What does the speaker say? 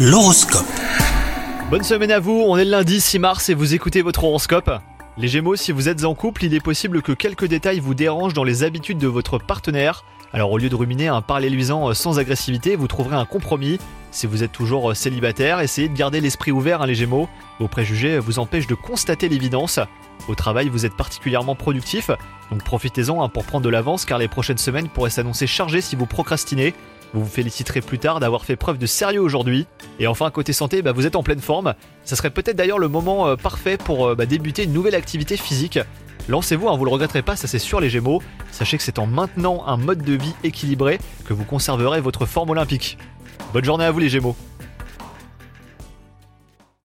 L'horoscope. Bonne semaine à vous, on est lundi 6 mars et vous écoutez votre horoscope. Les Gémeaux, si vous êtes en couple, il est possible que quelques détails vous dérangent dans les habitudes de votre partenaire. Alors au lieu de ruminer un parler-luisant sans agressivité, vous trouverez un compromis. Si vous êtes toujours célibataire, essayez de garder l'esprit ouvert, hein, les Gémeaux. Vos préjugés vous empêchent de constater l'évidence. Au travail, vous êtes particulièrement productif, donc profitez-en hein, pour prendre de l'avance car les prochaines semaines pourraient s'annoncer chargées si vous procrastinez. Vous vous féliciterez plus tard d'avoir fait preuve de sérieux aujourd'hui. Et enfin, côté santé, bah, vous êtes en pleine forme. Ça serait peut-être d'ailleurs le moment euh, parfait pour euh, bah, débuter une nouvelle activité physique. Lancez-vous, hein, vous le regretterez pas, ça c'est sûr les Gémeaux. Sachez que c'est en maintenant un mode de vie équilibré que vous conserverez votre forme olympique. Bonne journée à vous les Gémeaux